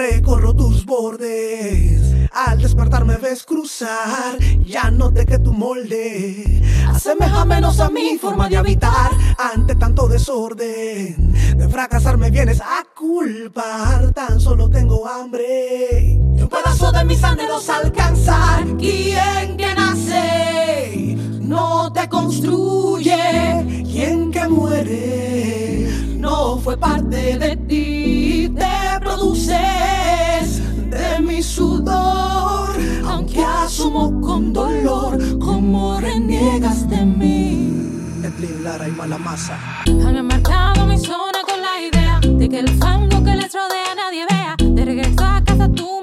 Recorro tus bordes, al despertar me ves cruzar, ya noté que tu molde asemeja menos a mi forma de habitar ante tanto desorden. De fracasar me vienes a culpar, tan solo tengo hambre. Y un pedazo de mis anhelos alcanzar. ¿Quién que nace no te construye? ¿Quién que muere no fue parte de Edlin Lara y Malamasa. Han marcado mi zona con la idea de que el fango que les rodea nadie vea. De regreso a casa tu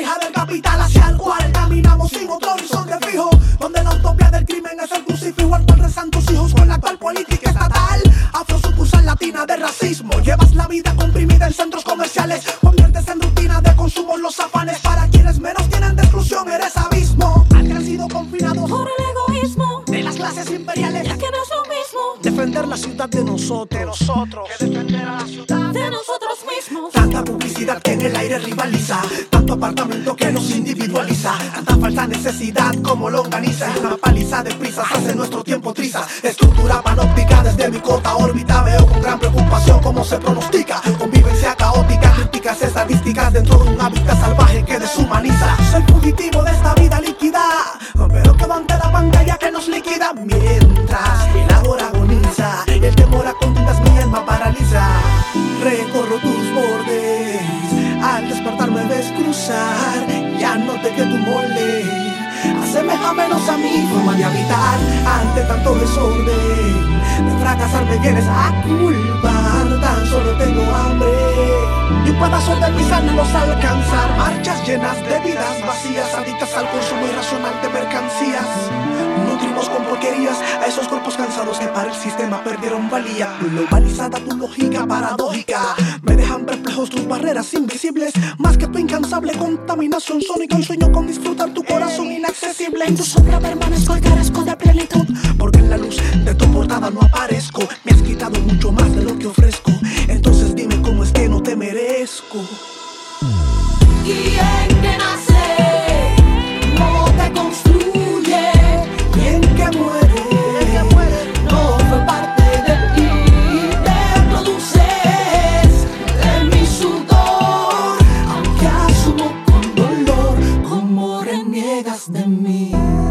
hija del capital hacia el cual caminamos sin otro horizonte fijo. Donde la utopía del crimen es el crucifijo al cual rezan tus hijos con la actual política estatal. Afro sucursal latina de racismo. Llevas la vida comprimida en centros comerciales. Conviertes en rutina de consumo los afanes. Para quienes menos tienen de exclusión, eres abismo. Han crecido confinados Por el egoísmo, de las clases imperiales. ya que no es lo mismo Defender la ciudad de nosotros. De nosotros. Que defender a la ciudad. de nosotros mismos. Tanta publicidad que en el aire rivaliza, tanto apartamento que nos individualiza, tanta falsa necesidad como longaniza, y una paliza de prisas hace nuestro tiempo trizas. Estructura panóptica desde mi corta órbita, veo con gran preocupación cómo se pronostica. Convivencia caótica, críticas estadísticas dentro de un hábitat salvaje que deshumaniza. Soy fugitivo de esta vida líquida, pero quedo ante la pantalla que nos liquida mientras Recorro tus bordes, al despertar me ves cruzar, ya noté que tu molde asemeja menos a mi forma de habitar. Ante tanto desorden. De fracasar me vienes a culpar, tan solo tengo hambre. Y un pedazo de mis anhelos alcanzar. Marchas llenas de vidas vacías Adictas al consumo irracional de mercancías. Nutrimos con el sistema perdieron valía. Globalizada tu lógica paradójica. Me dejan perplejos tus barreras invisibles. Más que tu incansable contaminación. Sónica Un sueño con disfrutar tu corazón inaccesible. En tu sombra permanezco plenitud you.